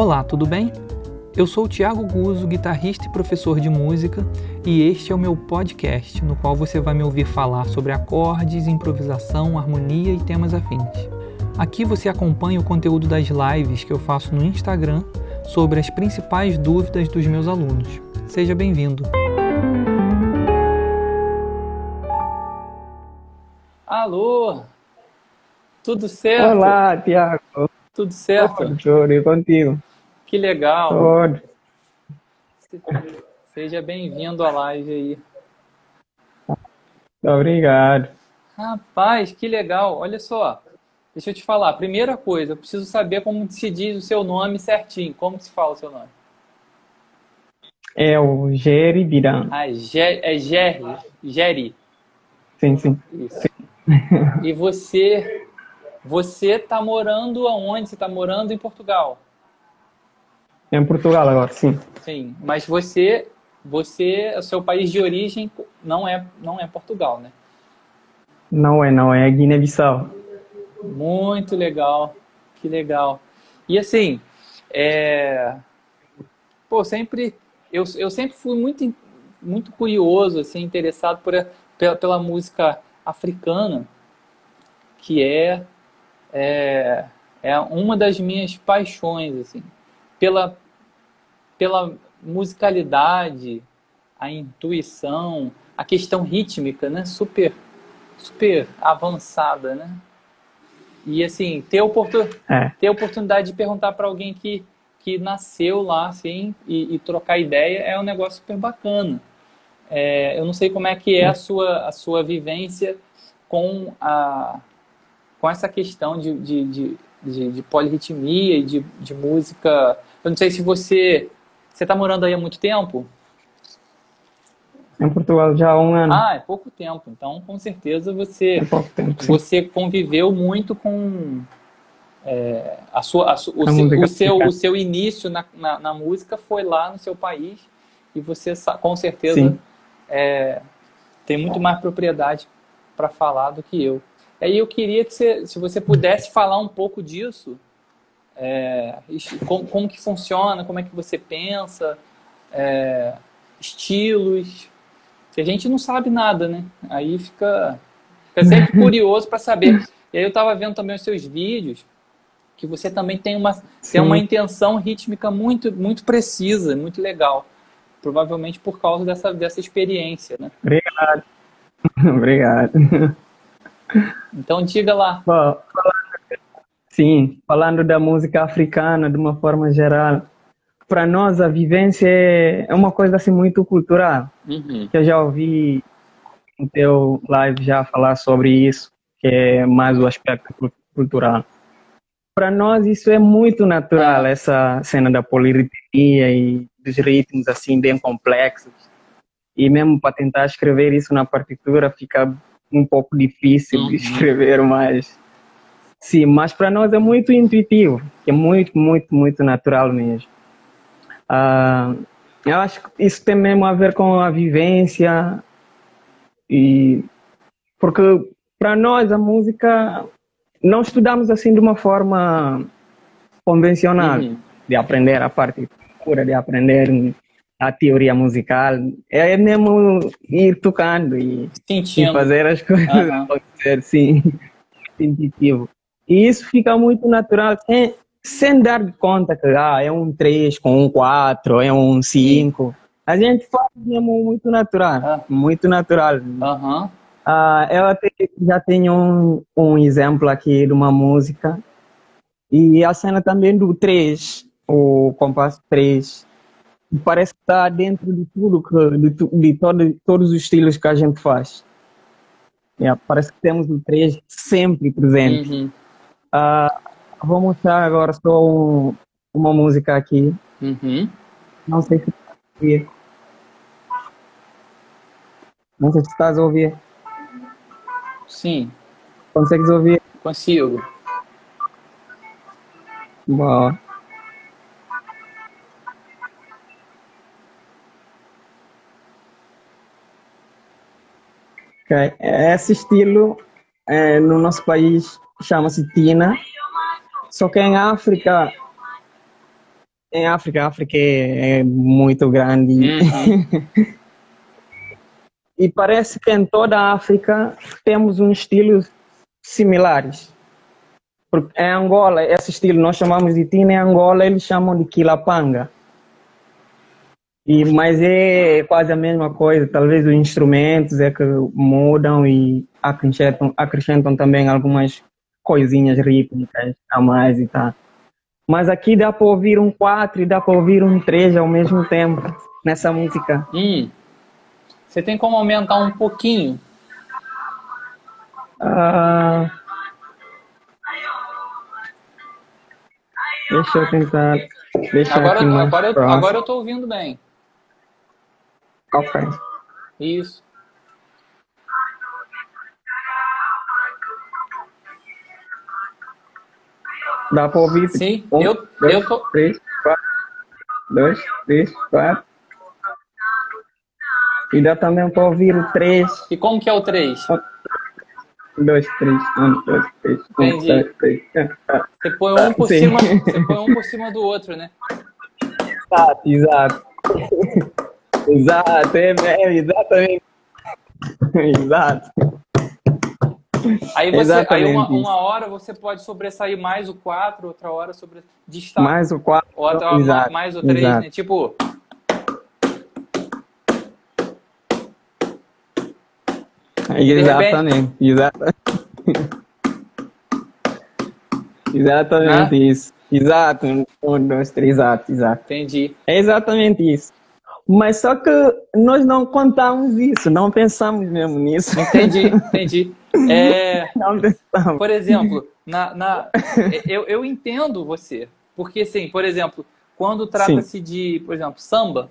Olá, tudo bem? Eu sou o Thiago Guzzo, guitarrista e professor de música, e este é o meu podcast, no qual você vai me ouvir falar sobre acordes, improvisação, harmonia e temas afins. Aqui você acompanha o conteúdo das lives que eu faço no Instagram sobre as principais dúvidas dos meus alunos. Seja bem-vindo! Alô! Tudo certo? Olá, Tiago. Tudo certo? Tudo, e contigo? Que legal. Tudo. Seja bem-vindo à live aí. Obrigado. Rapaz, que legal. Olha só, deixa eu te falar. Primeira coisa, eu preciso saber como se diz o seu nome certinho. Como se fala o seu nome? É o Jerry Biran. Ah, Ge é Jerry. Jerry. Sim, sim. Isso. E você, você está morando aonde? Você está morando em Portugal? Em Portugal agora, sim. Sim, mas você, você, o seu país de origem não é, não é Portugal, né? Não é, não é Guiné-Bissau. Muito legal, que legal. E assim, é... pô, sempre, eu, eu sempre fui muito, muito curioso, assim, interessado por, pela, pela música africana, que é, é, é uma das minhas paixões, assim, pela, pela musicalidade, a intuição, a questão rítmica, né, super, super avançada, né? E assim, ter, oportun... é. ter a oportunidade de perguntar para alguém que, que nasceu lá, assim, e, e, trocar ideia é um negócio super bacana. É, eu não sei como é que é a sua, a sua vivência com, a, com essa questão de, de, de, de, de polirritmia e de, de música. Eu não sei se você. Você está morando aí há muito tempo? Em Portugal já há um ano. Ah, é pouco tempo. Então, com certeza você, é tempo, você conviveu muito com é, a sua, a, o, a seu, o, seu, o seu início na, na, na, música foi lá no seu país e você com certeza Sim é, tem muito mais propriedade para falar do que eu. Aí eu queria que você, se você pudesse falar um pouco disso, é, como, como, que funciona, como é que você pensa, é, estilos, que a gente não sabe nada, né? Aí fica, fica sempre curioso para saber. E aí eu estava vendo também os seus vídeos, que você também tem uma, tem uma intenção rítmica muito, muito precisa, muito legal provavelmente por causa dessa, dessa experiência, né? Obrigado. Obrigado. Então diga lá. Bom, sim, falando da música africana de uma forma geral, para nós a vivência é uma coisa assim muito cultural. Uhum. Eu já ouvi no teu live já falar sobre isso, que é mais o aspecto cultural. Para nós isso é muito natural, é. essa cena da polirritmia e dos ritmos assim bem complexos. E mesmo para tentar escrever isso na partitura fica um pouco difícil uhum. de escrever, mas sim, mas para nós é muito intuitivo, é muito, muito, muito natural mesmo. Uh, eu acho que isso tem mesmo a ver com a vivência e porque para nós a música não estudamos assim de uma forma convencional uhum. de aprender a parte procura de aprender a teoria musical. É mesmo ir tocando e, e fazer as coisas uhum. acontecer, sim, intuitivo. E isso fica muito natural, sem, sem dar conta que ah, é um 3 com um 4, é um 5. A gente faz mesmo muito natural, uhum. muito natural. Uhum. Uh, eu até já tenho um, um exemplo aqui de uma música e a cena também do 3 o compasso 3 parece que está dentro de tudo, que, de, de todo, todos os estilos que a gente faz. Yeah, parece que temos o 3 sempre presente. Uhum. Uh, vou mostrar agora só um, uma música aqui. Uhum. Não sei se estás a ouvir. Não sei se estás a ouvir. Sim. Consegues ouvir? Consigo. Bom. Okay. Esse estilo é, no nosso país chama-se tina, só que em África em África, a África é, é muito grande. Uhum. e parece que em toda a África temos um estilo similares. Porque em Angola, esse estilo nós chamamos de tina, em Angola eles chamam de quilapanga. E, mas é quase a mesma coisa, talvez os instrumentos é que mudam e acrescentam, acrescentam também algumas coisinhas rítmicas a mais e tal. Mas aqui dá para ouvir um 4 e dá para ouvir um 3 ao mesmo tempo nessa música. Hum. Você tem como aumentar um pouquinho? Ah, deixa eu tentar. Deixa agora, agora, eu, agora eu tô ouvindo bem. Ok. Isso. Dá para ouvir? Sim, um, eu, dois, eu tô. Três, quatro. Dois, três, quatro. E dá também para ouvir o três. E como que é o três? dois, três, um, dois, três, um, Entendi. dois, três. Você põe um por Sim. cima, você põe um por cima do outro, né? Exato, exato. exato, é, é exatamente. exato. Aí, você, aí uma, uma, hora você pode sobressair mais o 4, outra hora sobre destaque. Mais o 4. Outra hora mais o 3, né? Tipo. Exatamente, exatamente. exatamente ah? isso. Exato, um, dois, três, exato, exato. Entendi. É exatamente isso. Mas só que nós não contamos isso, não pensamos mesmo nisso. Entendi, entendi. É, não pensamos. Por exemplo, na, na, eu, eu entendo você. Porque, assim, por exemplo, quando trata-se de, por exemplo, samba,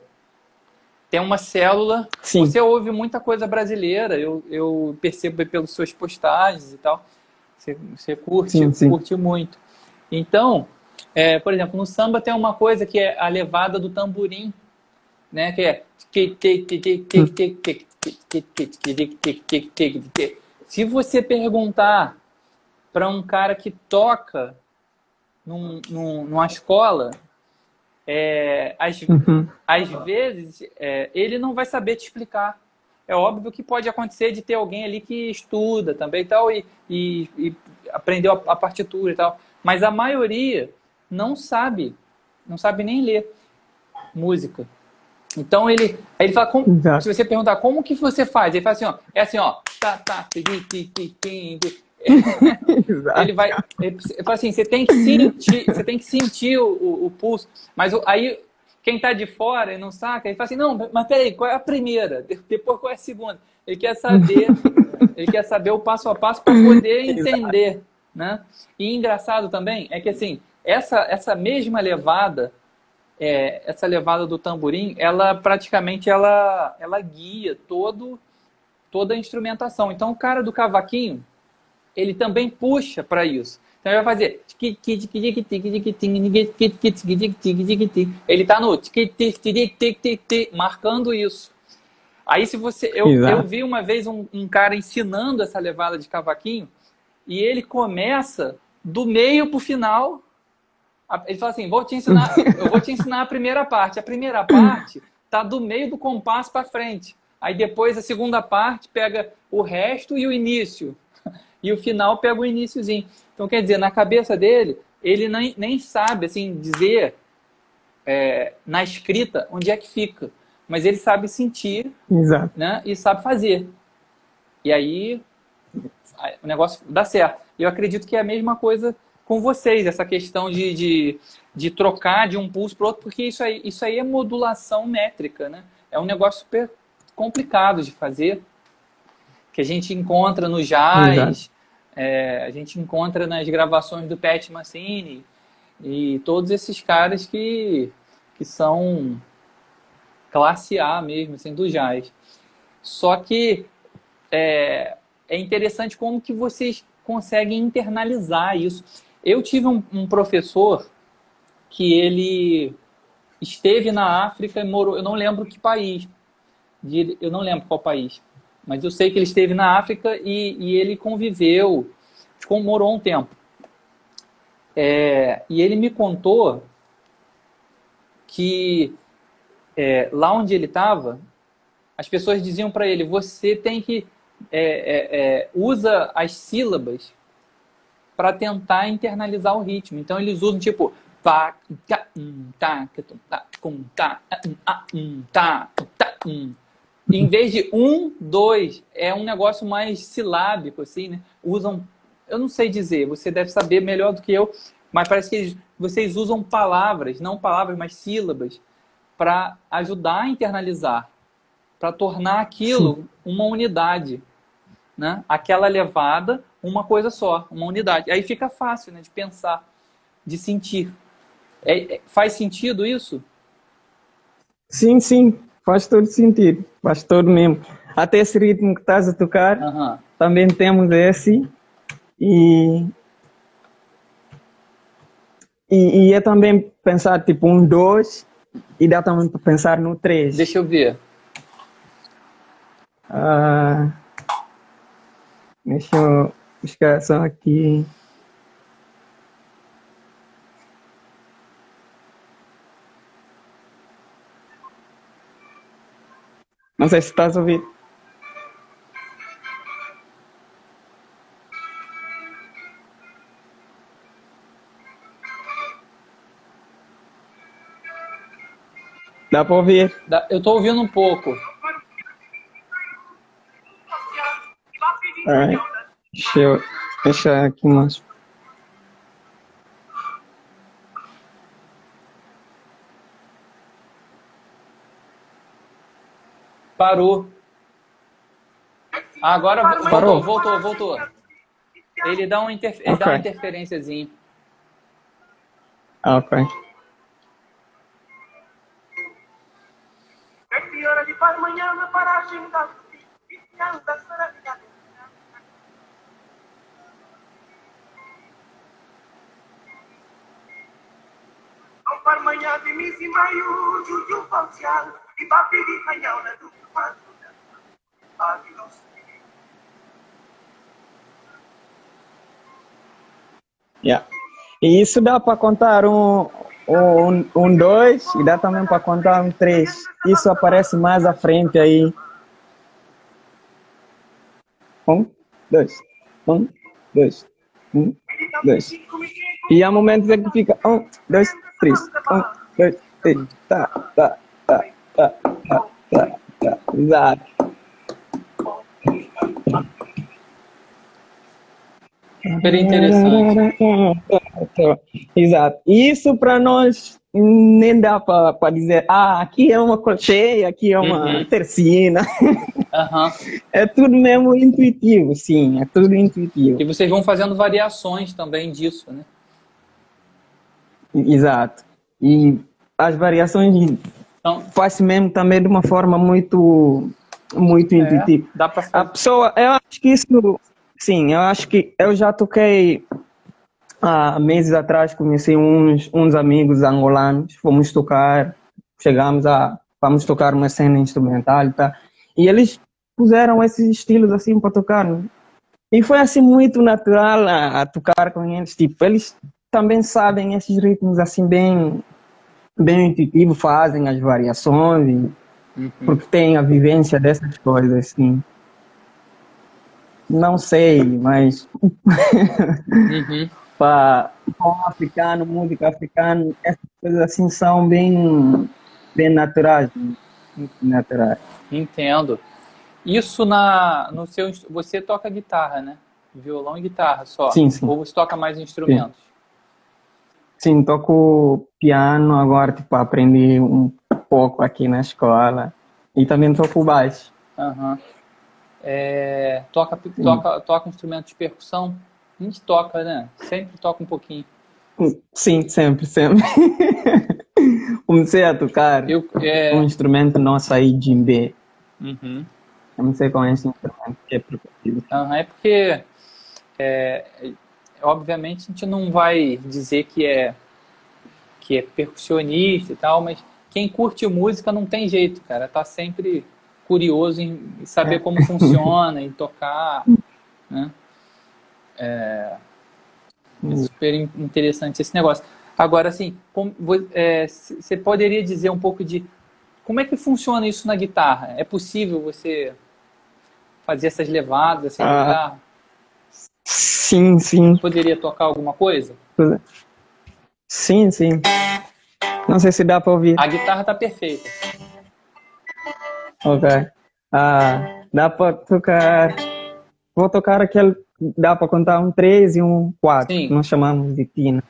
tem uma célula. Sim. Você ouve muita coisa brasileira, eu, eu percebo pelas suas postagens e tal. Você, você curte, sim, sim. curte muito. Então, é, por exemplo, no samba tem uma coisa que é a levada do tamborim, né? Que é se você perguntar para um cara que toca num, num, numa escola é, às, uhum. às vezes, é, ele não vai saber te explicar. É óbvio que pode acontecer de ter alguém ali que estuda também e tal, e, e, e aprendeu a, a, partitura e tal. Mas a maioria não sabe, não sabe nem ler música. Então ele, aí ele fala, como, se você perguntar como que você faz, ele fala assim, ó, é assim, ó, tá, tá, ele vai. Ele fala assim: você tem que sentir, você tem que sentir o, o pulso. Mas aí, quem está de fora e não saca, ele fala assim: não, mas peraí, qual é a primeira? Depois qual é a segunda? Ele quer saber, ele quer saber o passo a passo para poder entender. Né? E engraçado também é que assim, essa, essa mesma levada, é, essa levada do tamborim, ela praticamente ela, ela guia todo, toda a instrumentação. Então o cara do cavaquinho ele também puxa para isso. Então ele vai fazer. Ele está no marcando isso. Aí se você. Eu, eu vi uma vez um, um cara ensinando essa levada de cavaquinho e ele começa do meio para o final. Ele fala assim: vou te ensinar, eu vou te ensinar a primeira parte. A primeira parte está do meio do compasso para frente. Aí depois a segunda parte pega o resto e o início e o final pega o iníciozinho. Então, quer dizer, na cabeça dele, ele nem, nem sabe assim dizer é, na escrita onde é que fica, mas ele sabe sentir Exato. Né, e sabe fazer. E aí o negócio dá certo. Eu acredito que é a mesma coisa com vocês, essa questão de, de, de trocar de um pulso para outro, porque isso aí, isso aí é modulação métrica, né? É um negócio super complicado de fazer que a gente encontra no jazz, é, a gente encontra nas gravações do Pat Mancini e todos esses caras que, que são classe A mesmo, assim, do jazz. Só que é, é interessante como que vocês conseguem internalizar isso. Eu tive um, um professor que ele esteve na África e morou, eu não lembro que país, eu não lembro qual país, mas eu sei que ele esteve na África e, e ele conviveu, ficou, morou um tempo. É, e ele me contou que é, lá onde ele estava, as pessoas diziam para ele: você tem que é, é, é usa as sílabas para tentar internalizar o ritmo. Então eles usam tipo pá, tá, tá, tá, tá, tá, em vez de um, dois, é um negócio mais silábico, assim, né? Usam, eu não sei dizer, você deve saber melhor do que eu, mas parece que eles, vocês usam palavras, não palavras, mas sílabas, para ajudar a internalizar, para tornar aquilo uma unidade, né? Aquela levada, uma coisa só, uma unidade. Aí fica fácil, né, de pensar, de sentir. É, é, faz sentido isso? Sim, sim, faz todo sentido, faz todo mesmo. Até esse ritmo que estás a tocar, uhum. também temos esse. E, e, e, é também pensar tipo um, dois, e dá também para pensar no três. Deixa eu ver. Ah, deixa eu buscar só aqui. Não sei se estás a ouvir. Dá para ouvir? Eu estou ouvindo um pouco. Deixa eu deixar aqui mais. Parou. Agora voltou, voltou, voltou. Ele dá, um interf... okay. dá uma interferênciazinha. Ah, ok. Parmanhã de misi maio, juju falcial, e di canhão na dupla. Yeah. E isso dá para contar um, um, um dois e dá também para contar um três. Isso aparece mais à frente aí. Um, dois, um, dois, um, dois. E há momentos em que fica um, dois, três, um, dois, três, tá, tá, tá, tá, tá, tá, tá, exato. Super interessante. Exato. Isso para nós nem dá para dizer, ah, aqui é uma crochê, aqui é uma uhum. tercina. Uhum. É tudo mesmo intuitivo, sim, é tudo intuitivo. E vocês vão fazendo variações também disso, né? Exato. E as variações então, faz mesmo também de uma forma muito muito é, intuitiva. Dá pra fazer. A pessoa, eu acho que isso Sim, eu acho que eu já toquei há meses atrás, conheci uns, uns amigos angolanos, fomos tocar, chegamos a, vamos tocar uma cena instrumental, tá? E eles puseram esses estilos assim para tocar, né? E foi assim muito natural a, a, tocar com eles, tipo, eles também sabem esses ritmos assim bem bem intuitivo, fazem as variações, uhum. porque tem a vivência dessas coisas assim. Não sei, mas uhum. para africano, música africana, essas coisas assim são bem, bem naturais, muito naturais. Entendo. Isso na no seu você toca guitarra, né? Violão e guitarra só. Sim, sim. Ou você toca mais instrumentos? Sim, sim toco piano agora, tipo, aprendi um pouco aqui na escola. E também toco baixo. Uhum. É, toca, toca, toca instrumento de percussão? A gente toca, né? Sempre toca um pouquinho. Sim, sempre, sempre. Comecei a tocar Eu, é... um instrumento nosso aí, djembe. Uhum. Eu não sei qual é esse instrumento que é percutivo. Uhum, é porque, é, obviamente, a gente não vai dizer que é, que é percussionista e tal, mas quem curte música não tem jeito, cara. Tá sempre curioso em saber é. como funciona, em tocar. Né? É, é super interessante esse negócio. Agora, assim, você é, poderia dizer um pouco de como é que funciona isso na guitarra? É possível você fazer essas levadas assim, ah, guitarra? Sim, sim. Poderia tocar alguma coisa? Sim, sim. Não sei se dá para ouvir. A guitarra tá perfeita. Ok. Ah, dá para tocar. Vou tocar aquele. Dá para contar um 3 e um 4. Sim. Nós chamamos de tina.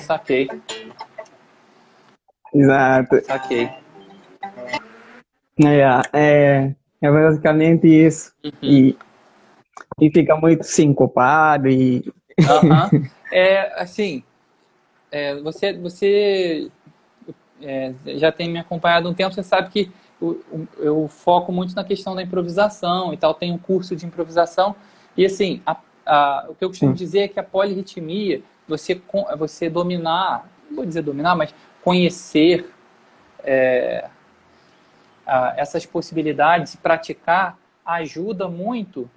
Saquei. Exato. Saquei. É, é, é basicamente isso. Uhum. E, e fica muito sincopado e. É, assim, é, você, você é, já tem me acompanhado um tempo, você sabe que eu, eu, foco muito na questão da improvisação e tal, tem um curso de improvisação e assim, a, a, o que eu costumo Sim. dizer é que a polirritmia, você, você dominar, não vou dizer dominar, mas conhecer é, a, essas possibilidades e praticar ajuda muito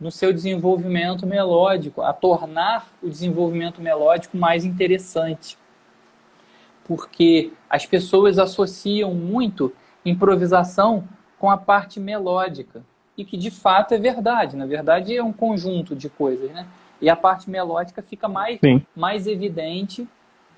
no seu desenvolvimento melódico, a tornar o desenvolvimento melódico mais interessante. Porque as pessoas associam muito improvisação com a parte melódica e que de fato é verdade. Na verdade, é um conjunto de coisas, né? E a parte melódica fica mais, mais evidente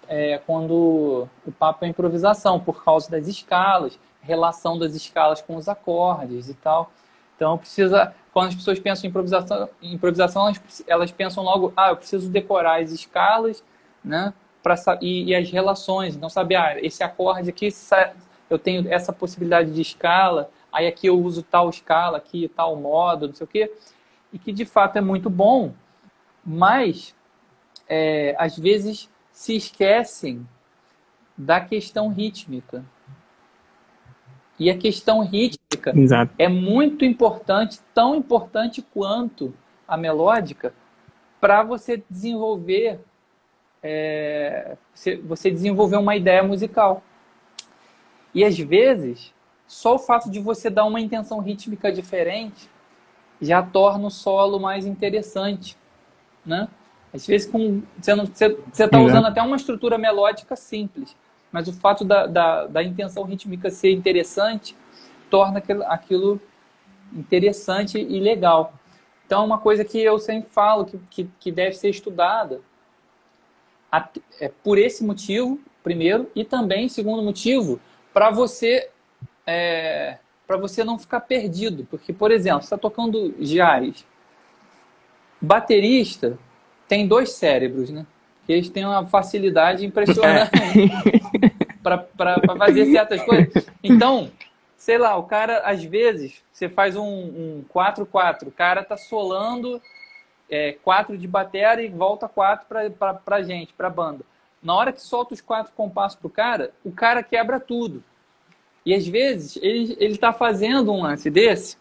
é, quando o papo é improvisação, por causa das escalas, relação das escalas com os acordes e tal. Então, precisa, quando as pessoas pensam em improvisação, improvisação elas, elas pensam logo, ah, eu preciso decorar as escalas, né? Pra, e, e as relações. Então, saber, ah, esse acorde aqui, eu tenho essa possibilidade de escala, aí aqui eu uso tal escala, aqui tal modo, não sei o quê, e que de fato é muito bom, mas é, às vezes se esquecem da questão rítmica. E a questão rítmica Exato. é muito importante, tão importante quanto a melódica, para você desenvolver é, você desenvolver uma ideia musical. E às vezes só o fato de você dar uma intenção rítmica diferente já torna o solo mais interessante, né? Às vezes com, você está uhum. usando até uma estrutura melódica simples, mas o fato da, da, da intenção rítmica ser interessante torna aquilo, aquilo interessante e legal. Então, é uma coisa que eu sempre falo que, que, que deve ser estudada é por esse motivo, primeiro, e também, segundo motivo, para você é, para você não ficar perdido. Porque, por exemplo, você está tocando jazz. Baterista tem dois cérebros, né? Que eles têm uma facilidade impressionante para fazer certas coisas. Então, sei lá, o cara, às vezes, você faz um 4-4, o cara tá solando é, quatro de bateria e volta quatro para pra gente, pra banda. Na hora que solta os quatro compassos pro cara, o cara quebra tudo. E às vezes ele está fazendo um lance desse,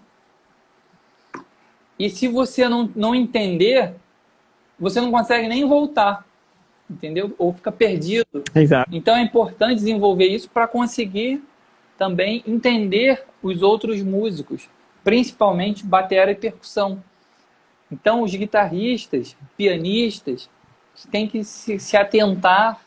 e se você não, não entender, você não consegue nem voltar, entendeu? Ou fica perdido. Exato. Então é importante desenvolver isso para conseguir também entender os outros músicos, principalmente bateria e percussão. Então os guitarristas, pianistas, têm que se, se atentar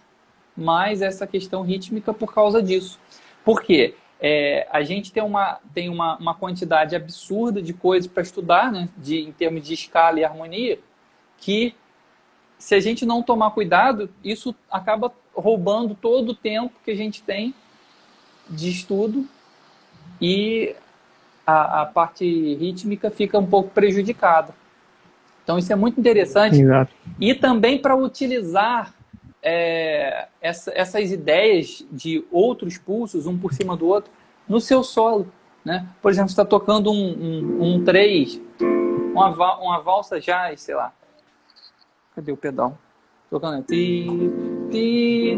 mais a essa questão rítmica por causa disso. Por quê? É, a gente tem, uma, tem uma, uma quantidade absurda de coisas para estudar, né, de, em termos de escala e harmonia, que se a gente não tomar cuidado, isso acaba roubando todo o tempo que a gente tem de estudo e a, a parte rítmica fica um pouco prejudicada. Então isso é muito interessante. Exato. E também para utilizar é, essa, essas ideias de outros pulsos, um por cima do outro, no seu solo. Né? Por exemplo, você está tocando um, um, um 3, uma, uma valsa jazz, sei lá. Cadê o pedal? Tocando. Ti, ti,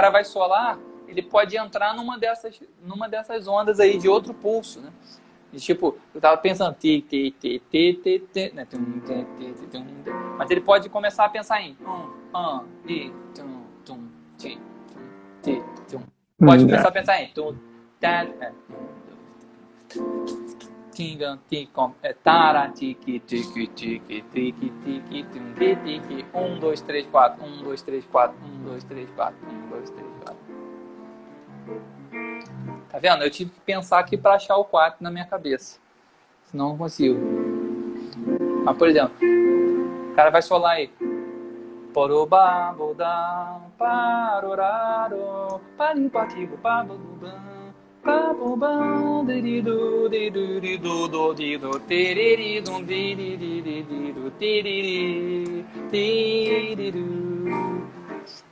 cara vai solar, ele pode entrar numa dessas, numa dessas ondas aí de outro pulso, né? E, tipo, eu tava pensando ti, ti, ti, ti, ti, ti, né? Mas ele pode começar a pensar em um, um, ti, tum, tum, ti, ti, tum. Pode começar a pensar em tum, tá, tinga, ticom, é tara, tique, tique, tique, tique, tique, tique, tique, um, dois, três, quatro, um, dois, três, quatro, um, dois, três, quatro, um, dois, três, quatro. Tá vendo? Eu tive que pensar aqui para achar o 4 na minha cabeça. Senão não consigo. Mas, por exemplo, o cara vai solar aí. Porobá, bodá, paroraro, parimpativo, pabudubam.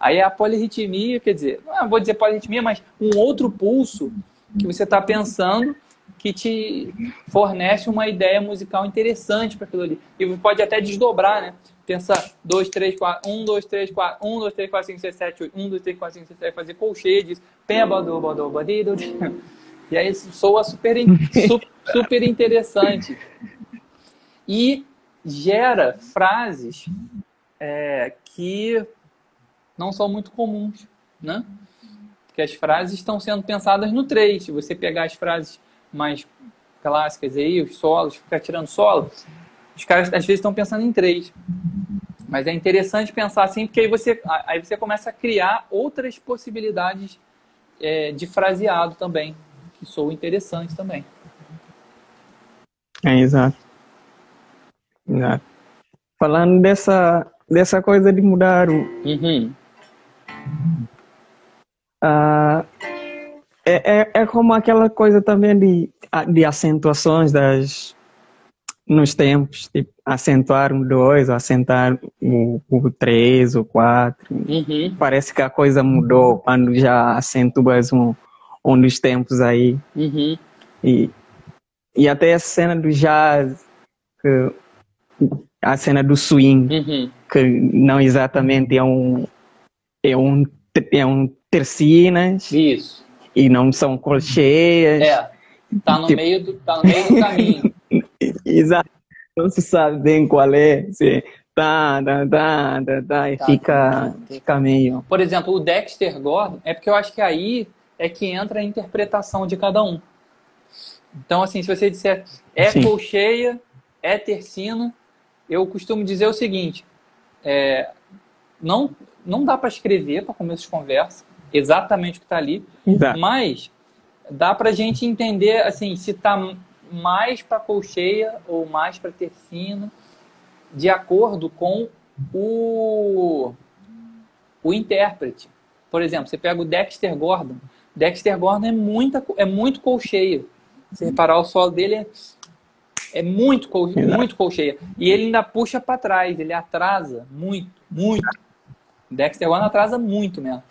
Aí a polirritmia, quer dizer, não vou dizer polirritmia, mas um outro pulso que você está pensando que te fornece uma ideia musical interessante para aquilo ali. E pode até desdobrar, né? Pensar 2, 3, 4, 1, 2, 3, 4, 1, 2, 3, 4, 5, 6, 7, 8, 1, 2, 3, 4, 5, 6, 7, fazer colcheia disso. E aí soa super, super interessante. E gera frases é, que não são muito comuns, né? Porque as frases estão sendo pensadas no 3. Se você pegar as frases mais clássicas aí, os solos, ficar tirando solo, os caras às vezes estão pensando em 3. Mas é interessante pensar assim, porque aí você, aí você começa a criar outras possibilidades é, de fraseado também, que soam interessantes também. É, exato. Exato. Falando dessa, dessa coisa de mudar o, uhum. Uh, é, é, é como aquela coisa também de, de acentuações das, nos tempos, tipo, acentuar um dois, ou acentuar o, três, o quatro. Uhum. Parece que a coisa mudou quando já acentuas um, um dos tempos aí. Uhum. E, e até a cena do jazz, que, a cena do swing, uhum. que não exatamente é um, é um, é um tercinas. Isso. E não são colcheias. É. Tá no, tipo... meio, do, tá no meio do caminho. Exato. Não se sabe bem qual é. Se... Tá, tá, tá, tá, tá, e tá, fica, tá, fica meio. Por exemplo, o Dexter Gordon, é porque eu acho que aí é que entra a interpretação de cada um. Então, assim, se você disser é Sim. colcheia, é tercina, eu costumo dizer o seguinte: é, não, não dá para escrever para começo de conversa exatamente o que está ali, Exato. mas dá para a gente entender assim se está mais para colcheia ou mais para tercina, de acordo com o, o intérprete. Por exemplo, você pega o Dexter Gordon. Dexter Gordon é, muita, é muito colcheia. Se reparar, o solo dele é, é muito, col, muito colcheia. E ele ainda puxa para trás, ele atrasa muito, muito. Dexter One atrasa muito mesmo.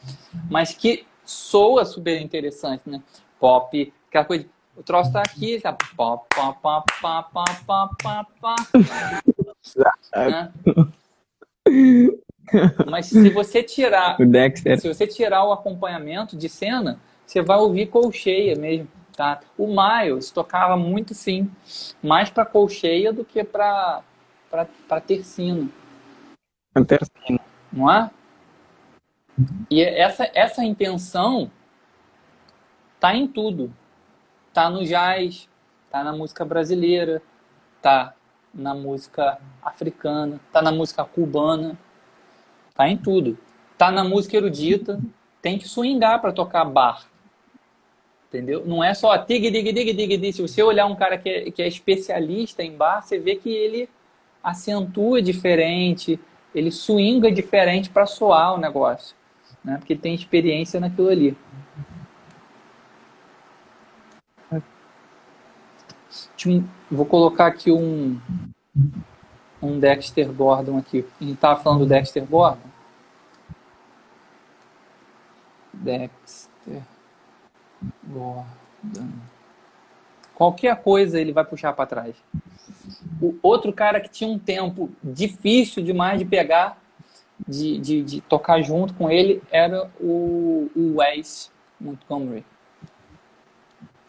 Mas que soa super interessante, né? Pop, aquela coisa. O troço tá aqui, tá pop, pop, pop, pop, pop, pop, pop, pop. né? Mas se você tirar, o se você tirar o acompanhamento de cena, você vai ouvir colcheia mesmo, tá? O Miles tocava muito sim, mais para colcheia do que para para tercino. Tercino. Não é? E essa, essa intenção tá em tudo. Tá no jazz, tá na música brasileira, tá na música africana, tá na música cubana, tá em tudo. Tá na música erudita, tem que swingar para tocar bar. Entendeu? Não é só tig, dig, dig, dig, dig. Se você olhar um cara que é, que é especialista em bar, você vê que ele acentua diferente, ele swinga diferente para soar o negócio. né? Porque tem experiência naquilo ali. Vou colocar aqui um, um Dexter Gordon aqui. A gente estava falando do Dexter Gordon. Dexter Gordon. Qualquer coisa ele vai puxar para trás. O outro cara que tinha um tempo difícil demais de pegar, de, de, de tocar junto com ele, era o, o Wes Montgomery.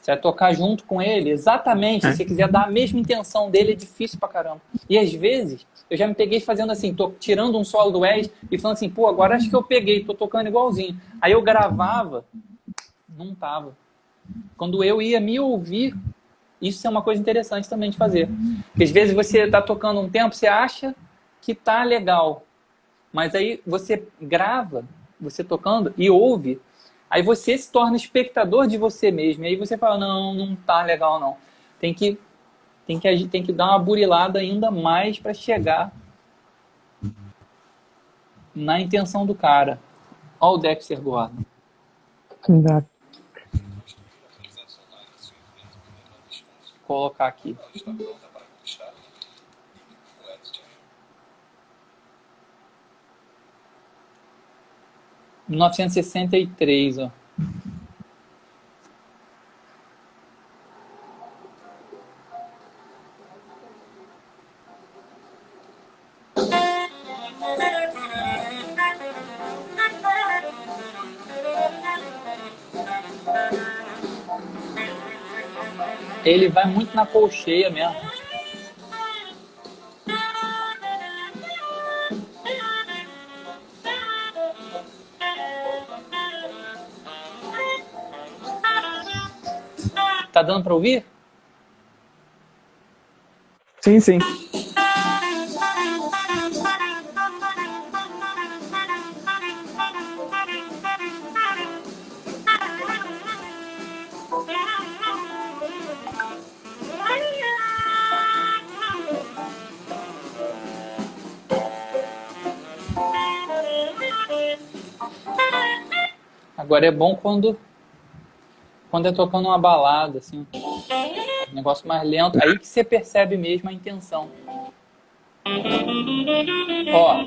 Você vai tocar junto com ele, exatamente. Se você quiser dar a mesma intenção dele, é difícil pra caramba. E às vezes, eu já me peguei fazendo assim, tô tirando um solo do Wes e falando assim, pô, agora acho que eu peguei, tô tocando igualzinho. Aí eu gravava, não tava. Quando eu ia me ouvir, isso é uma coisa interessante também de fazer. Porque às vezes você está tocando um tempo, você acha que tá legal, mas aí você grava, você tocando e ouve, aí você se torna espectador de você mesmo. E aí você fala, não, não tá legal não. Tem que tem que tem que dar uma burilada ainda mais para chegar na intenção do cara. Olha o Dexter Gordon. Exato. colocar aqui. Mil novecentos e sessenta e três, ó. Ele vai muito na colcheia mesmo. Tá dando para ouvir? Sim, sim. Agora é bom quando quando é tocando uma balada, assim, um negócio mais lento, aí que você percebe mesmo a intenção. Ó,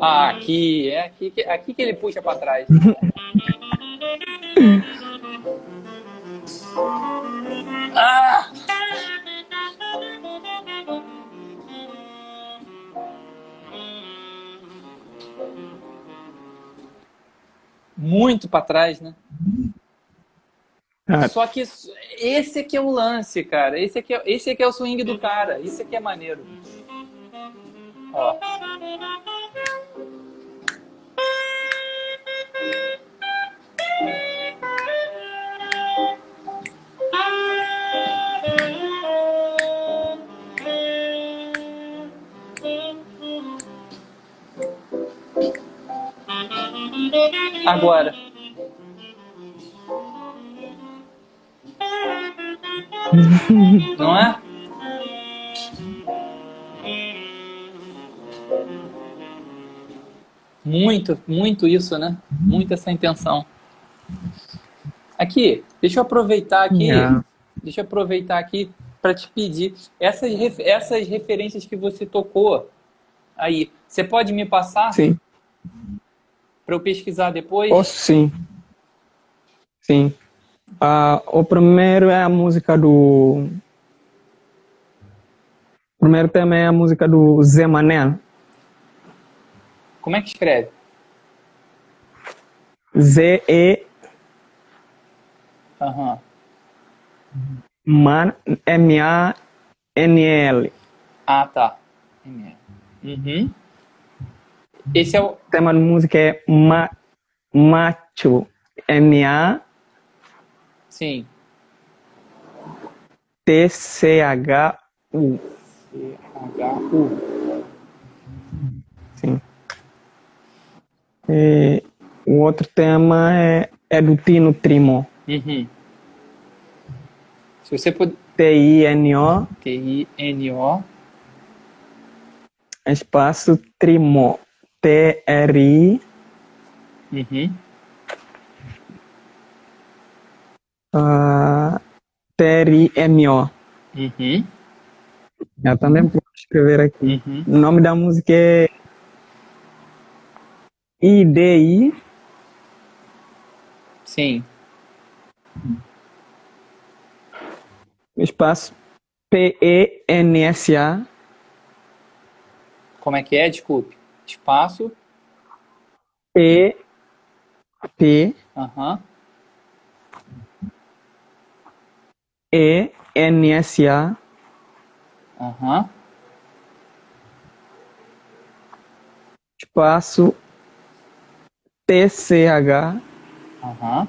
ah, aqui, é aqui, aqui que ele puxa para trás. ah! muito para trás, né? Ah. Só que esse aqui é o lance, cara. Esse aqui é, esse aqui é o swing do cara. Isso aqui é maneiro. Ó. Agora. Muito, muito isso, né? Muito essa intenção. Aqui, deixa eu aproveitar aqui, yeah. deixa eu aproveitar aqui para te pedir essas, essas referências que você tocou aí. Você pode me passar? Sim para eu pesquisar depois? Oh, sim. Sim. Uh, o primeiro é a música do. O primeiro tema é a música do Zé Manel. Como é que escreve? Z-E. Aham. Man, M-A-N-L. Ah, tá. M-L. Uhum. Esse é o. O tema da música é Ma, Macho. M-A. Sim. T-C-H-U. C-H-U. Sim. E o outro tema é, é do Tino Trimo. Uhum. Se você puder. T-I-N-O. T-I-N-O. Espaço Trimo. T-R-I Uhum. Uh, T-R-I-M-O. Uhum. Eu também posso escrever aqui. Uhum. O nome da música é I-D-I. Sim. Espaço P-E-N-S-A. Como é que é? Desculpe. Espaço. P. P. Aham. E. N. S. A. Aham. Espaço. T. C. H. Aham.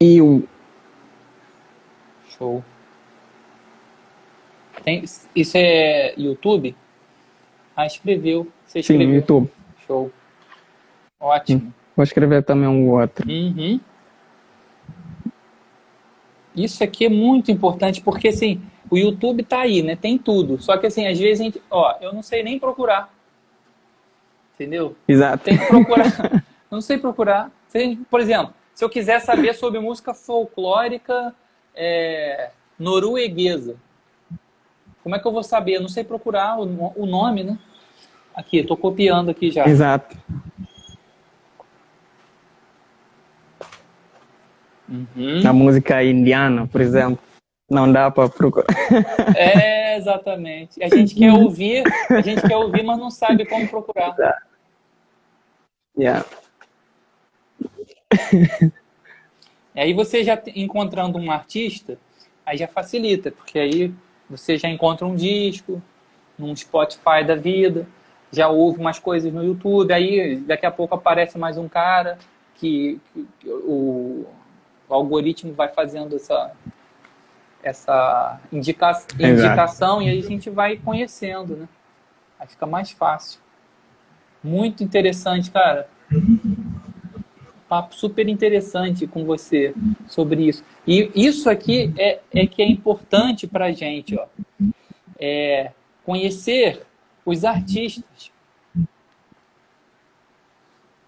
E. U. Show. Tem, isso é YouTube? Ah, escreveu. Você escreveu. Sim, YouTube. Show. Ótimo. Hum, vou escrever também um outro. Uhum. Isso aqui é muito importante, porque assim, o YouTube tá aí, né? Tem tudo. Só que assim, às vezes a gente, ó, eu não sei nem procurar. Entendeu? Exato. Tem que procurar. não sei procurar. Por exemplo, se eu quiser saber sobre música folclórica é, norueguesa, como é que eu vou saber? Eu não sei procurar o, o nome, né? Aqui, estou copiando aqui já. Exato. Uhum. A música indiana, por exemplo, não dá para procurar. É, exatamente. A gente quer ouvir, a gente quer ouvir, mas não sabe como procurar. Yeah. aí você já encontrando um artista, aí já facilita, porque aí você já encontra um disco, num Spotify da vida, já ouve umas coisas no YouTube, aí daqui a pouco aparece mais um cara que, que, que o, o, algoritmo vai fazendo essa, essa indica, indicação e aí a gente vai conhecendo, né? Aí fica mais fácil. Muito interessante, cara. Papo super interessante com você sobre isso. E isso aqui é, é que é importante para gente, ó. É conhecer os artistas.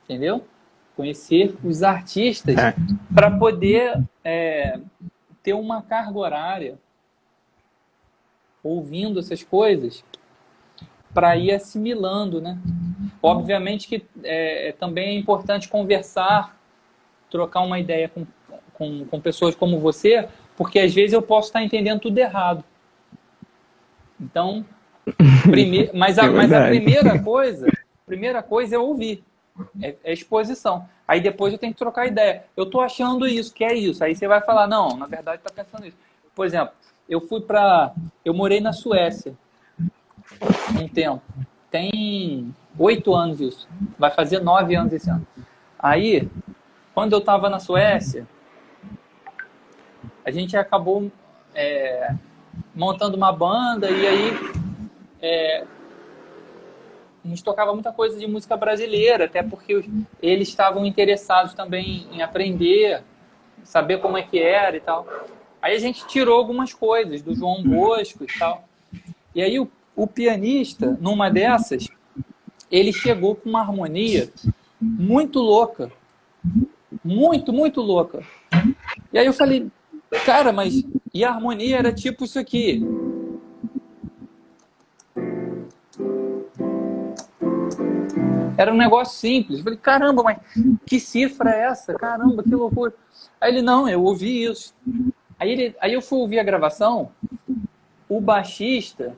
Entendeu? Conhecer os artistas é. para poder é, ter uma carga horária ouvindo essas coisas para ir assimilando, né? Obviamente que é, também é importante conversar, trocar uma ideia com, com, com pessoas como você, porque às vezes eu posso estar entendendo tudo errado. Então, Prime... Mas, a, é mas a primeira coisa, primeira coisa é ouvir. É, é, exposição. Aí depois eu tenho que trocar ideia. Eu tô achando isso, que é isso. Aí você vai falar, não, na verdade tá pensando isso. Por exemplo, eu fui para, eu morei na Suécia um tempo. Tem oito anos isso. Vai fazer nove anos esse ano. Aí, quando eu estava na Suécia, a gente acabou é, montando uma banda e aí é, a gente tocava muita coisa de música brasileira, até porque eles estavam interessados também em aprender, saber como é que era e tal. Aí a gente tirou algumas coisas do João Bosco e tal. E aí o, o pianista, numa dessas, ele chegou com uma harmonia muito louca. Muito, muito louca. E aí eu falei, cara, mas e a harmonia era tipo isso aqui. Era um negócio simples. Eu falei, caramba, mas que cifra é essa? Caramba, que loucura. Aí ele, não, eu ouvi isso. Aí, ele, aí eu fui ouvir a gravação, o baixista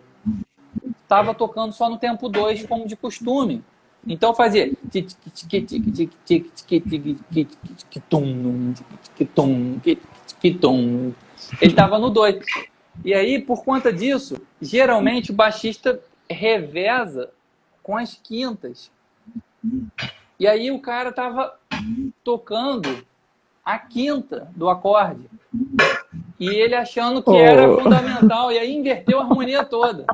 estava tocando só no tempo 2, como de costume. Então fazia. Ele estava no 2. E aí, por conta disso, geralmente o baixista reveza com as quintas. E aí o cara tava tocando a quinta do acorde. E ele achando que oh. era fundamental. E aí inverteu a harmonia toda.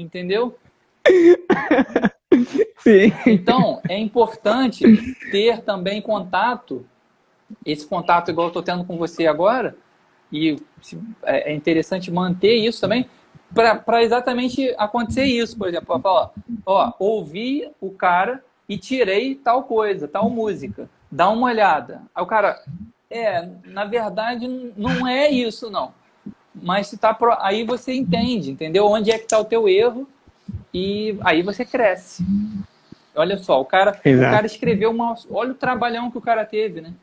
Entendeu? Sim. Então, é importante ter também contato, esse contato igual eu estou tendo com você agora, e é interessante manter isso também, para exatamente acontecer isso, por exemplo, ó, ó, ouvi o cara e tirei tal coisa, tal música, dá uma olhada. Aí o cara, é, na verdade não é isso não. Mas se tá pro... aí você entende, entendeu? Onde é que está o teu erro e aí você cresce. Olha só, o cara, o cara escreveu uma, olha o trabalhão que o cara teve, né?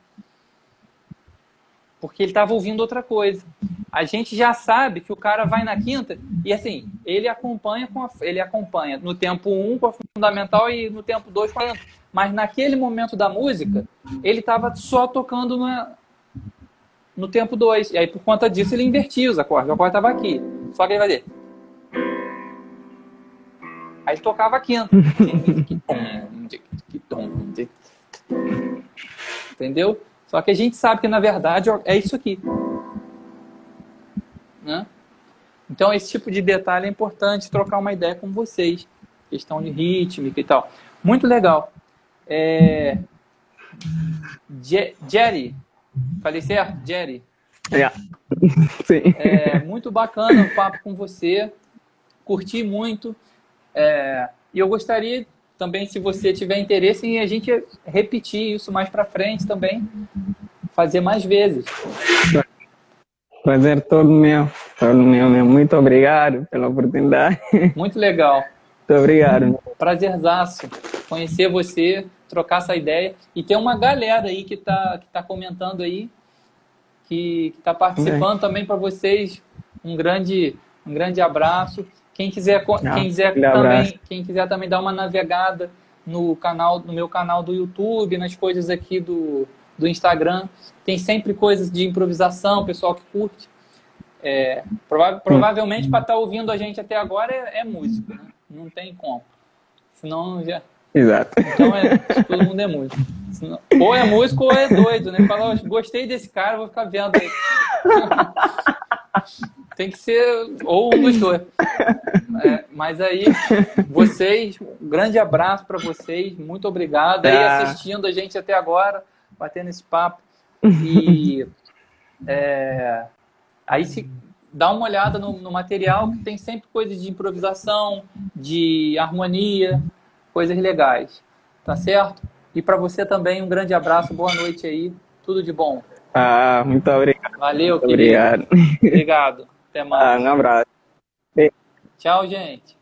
porque ele estava ouvindo outra coisa. A gente já sabe que o cara vai na quinta e assim, ele acompanha com a, ele acompanha no tempo 1 um com a fundamental e no tempo 2 com a mas naquele momento da música, ele estava só tocando no, no tempo 2. E aí por conta disso ele invertia os acordes. O acorde estava aqui. Só que ele vai dizer Aí ele tocava a quinta. Entendeu? Só que a gente sabe que, na verdade, é isso aqui. Né? Então, esse tipo de detalhe é importante trocar uma ideia com vocês. Questão de rítmica e tal. Muito legal. É... Jerry. Falei certo? Jerry. Yeah. Sim. É muito bacana o papo com você. Curti muito. É... E eu gostaria também, se você tiver interesse em a gente repetir isso mais para frente também, fazer mais vezes. Prazer todo meu, todo meu, meu. Muito obrigado pela oportunidade. Muito legal. Muito obrigado. Prazerzaço conhecer você, trocar essa ideia. E tem uma galera aí que está que tá comentando aí, que está participando também para vocês. Um grande, um grande abraço. Quem quiser, Não, quem quiser também, quem quiser também dar uma navegada no canal, no meu canal do YouTube, nas coisas aqui do, do Instagram, tem sempre coisas de improvisação, pessoal que curte. É, prova provavelmente para estar tá ouvindo a gente até agora é, é músico, né? não tem como. Senão já. Exato. Então é, todo mundo é músico. Ou é músico ou é doido, né? Fala, gostei desse cara, vou ficar vendo aí. Tem que ser ou um dos dois. É, mas aí, vocês, um grande abraço para vocês, muito obrigado aí ah. assistindo a gente até agora, batendo esse papo. E é, aí se dá uma olhada no, no, material que tem sempre coisas de improvisação, de harmonia, coisas legais. Tá certo? E para você também, um grande abraço, boa noite aí, tudo de bom. Ah, muito obrigado. Valeu, muito querido. Obrigado. Obrigado. Até mais. Ah, um abraço. Tchau, gente.